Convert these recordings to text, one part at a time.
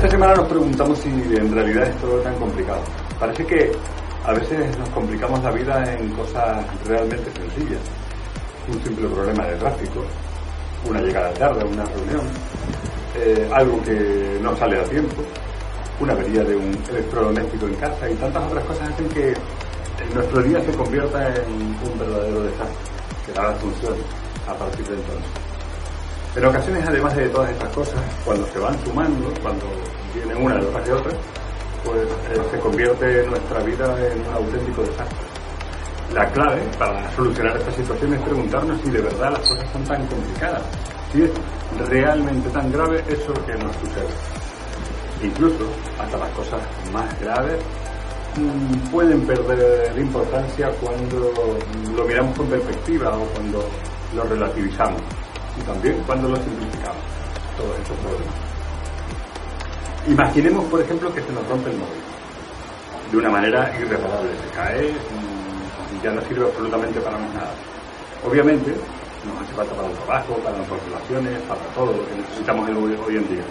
Esta semana nos preguntamos si en realidad es todo tan complicado. Parece que a veces nos complicamos la vida en cosas realmente sencillas. Un simple problema de tráfico, una llegada tarde a una reunión, eh, algo que no sale a tiempo, una avería de un electrodoméstico en casa y tantas otras cosas hacen que nuestro día se convierta en un verdadero desastre, que nada funcione a partir de entonces. En ocasiones, además de todas estas cosas, cuando se van sumando, cuando vienen una detrás de otra, pues eh, se convierte nuestra vida en un auténtico desastre. La clave para solucionar esta situación es preguntarnos si de verdad las cosas son tan complicadas, si es realmente tan grave eso que nos sucede. Incluso hasta las cosas más graves mm, pueden perder importancia cuando lo miramos con perspectiva o cuando lo relativizamos también cuando lo simplificamos, todos estos problemas. Imaginemos, por ejemplo, que se nos rompe el móvil de una manera irreparable, se cae y ya no sirve absolutamente para nada. Obviamente, nos hace falta para el trabajo, para las relaciones, para todo lo que necesitamos hoy en día.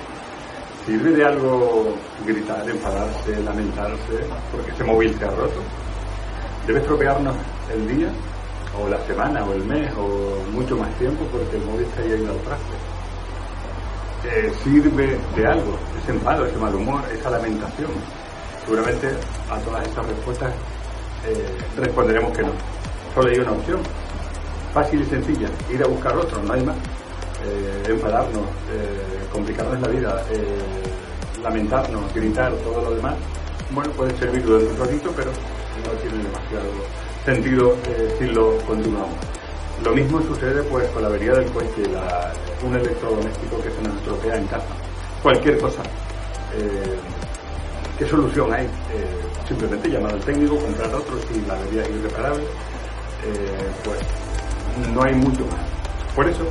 ¿Sirve de algo gritar, enfadarse, lamentarse porque ese móvil se ha roto? ¿Debe estropearnos el día, o la semana, o el mes, o mucho más tiempo porque el móvil haya ido al traste? Eh, ¿Sirve de algo ese enfado, ese mal humor, esa lamentación? Seguramente a todas estas respuestas eh, responderemos que no. Solo hay una opción, fácil y sencilla, ir a buscar otro, no hay más. Eh, enfadarnos, eh, complicarnos la vida, lamentarnos, gritar, todo lo demás, bueno, puede servir durante un ratito, pero no tiene demasiado sentido si lo continuamos. Lo mismo sucede pues con la avería del coche, la, un electrodoméstico que se nos estropea en casa. Cualquier cosa. ¿Qué solución hay? simplemente llamar al técnico, comprar otro si la avería es irreparable. pues no hay mucho más. Por eso,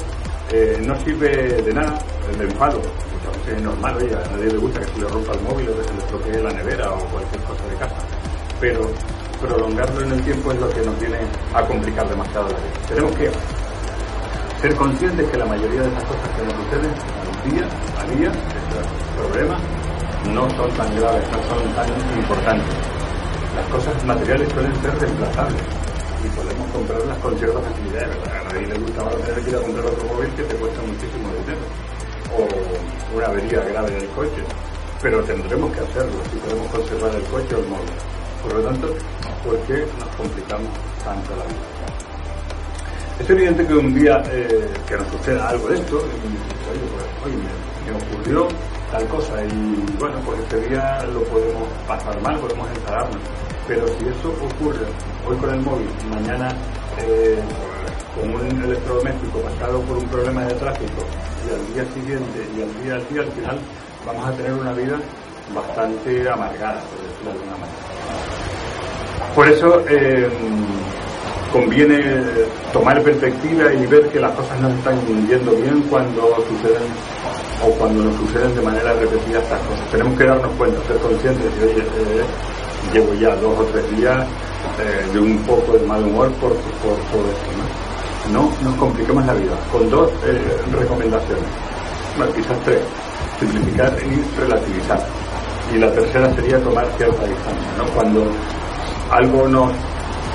eh, no sirve de nada el enfado. Muchas veces es normal, oye, a nadie le gusta que se le rompa el móvil o que se le estropee la nevera o cualquier cosa de casa. Pero prolongarlo en el tiempo es lo que nos viene a complicar demasiado la vida. Tenemos que ser conscientes que la mayoría de las cosas que nos suceden día a día, estos problemas, no son tan graves, no son tan importantes. Las cosas materiales suelen ser reemplazables y podemos comprarlas con cierta facilidad. A nadie le gusta ahora tener que ir a comprar otro móvil que te cuesta muchísimo dinero o una avería grave del coche, pero tendremos que hacerlo si podemos conservar el coche o el móvil. Por lo tanto, ¿por qué nos complicamos tanto la vida? Es evidente que un día eh, que nos suceda algo de esto, y oye, pues, me, me, ocurrió tal cosa, y bueno, pues este día lo podemos pasar mal, podemos enfadarnos pero si eso ocurre hoy con el móvil, mañana eh, con un electrodoméstico pasado por un problema de tráfico y al día siguiente y al día al día, al final vamos a tener una vida bastante amargada, por decirlo de alguna manera. Por eso eh, conviene tomar perspectiva y ver que las cosas no están yendo bien cuando suceden o cuando nos suceden de manera repetida estas cosas. Tenemos que darnos cuenta, ser conscientes de que eh, llevo ya dos o tres días eh, de un poco de mal humor por, por todo esto. ¿no? no nos compliquemos la vida. Con dos eh, recomendaciones, bueno, quizás tres, simplificar y relativizar. Y la tercera sería tomar cierta distancia. ¿no? Cuando algo nos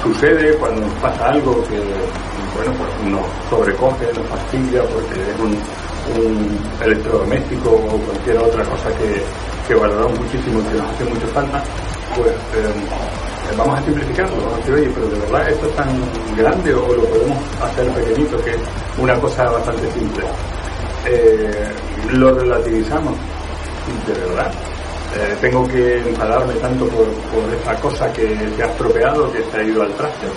sucede, cuando nos pasa algo que bueno, pues nos sobrecoge, nos fastidia porque es un, un electrodoméstico o cualquier otra cosa que, que valoramos muchísimo y que nos hace mucha falta, pues eh, vamos a simplificarlo, vamos a decir, oye, pero de verdad esto es tan grande o lo podemos hacer pequeñito, que es una cosa bastante simple. Eh, lo relativizamos, de verdad. Eh, tengo que enfadarme tanto por, por cosa que se ha estropeado, que se ha ido al traste.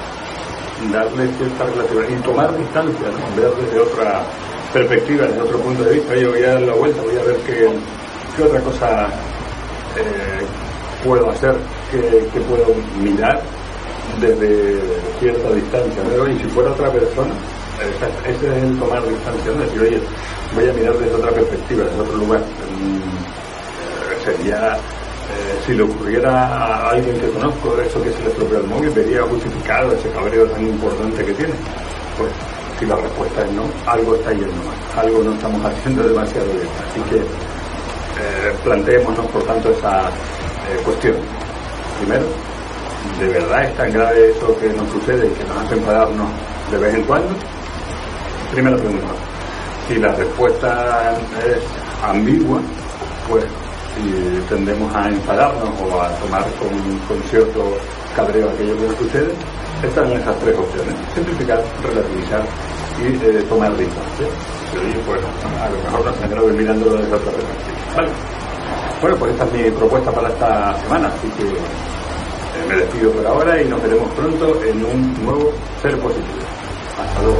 Darle cierta relatividad y tomar distancia, ¿no? ver desde otra perspectiva, desde otro punto de vista. Oye, voy a dar la vuelta, voy a ver qué, qué otra cosa puedo hacer, que, puedo mirar desde cierta distancia. Y si fuera otra persona, ese es el tomar distancia, ¿no? decir, oye, voy a mirar desde otra perspectiva, desde otro lugar. Sería, eh, si le ocurriera a alguien que conozco eso que se le estropeó el móvil, vería justificado ese cabreo tan importante que tiene. Pues si la respuesta es no, algo está yendo mal, algo no estamos haciendo demasiado bien. Así que eh, planteémonos por tanto esa eh, cuestión. Primero, ¿de verdad es tan grave eso que nos sucede y que nos hace enfadarnos de vez en cuando? Primera pregunta. Si la respuesta es ambigua, pues si tendemos a enfadarnos o a tomar con, cierto cabreo aquello que nos sucede, están esas tres opciones. Simplificar, relativizar y eh, tomar. Y pues a lo mejor tan grave mirándolo desde otra perspectiva. Vale. Bueno, pues esta es mi propuesta para esta semana, así que eh, me despido por ahora y nos veremos pronto en un nuevo Ser Positivo. Hasta luego.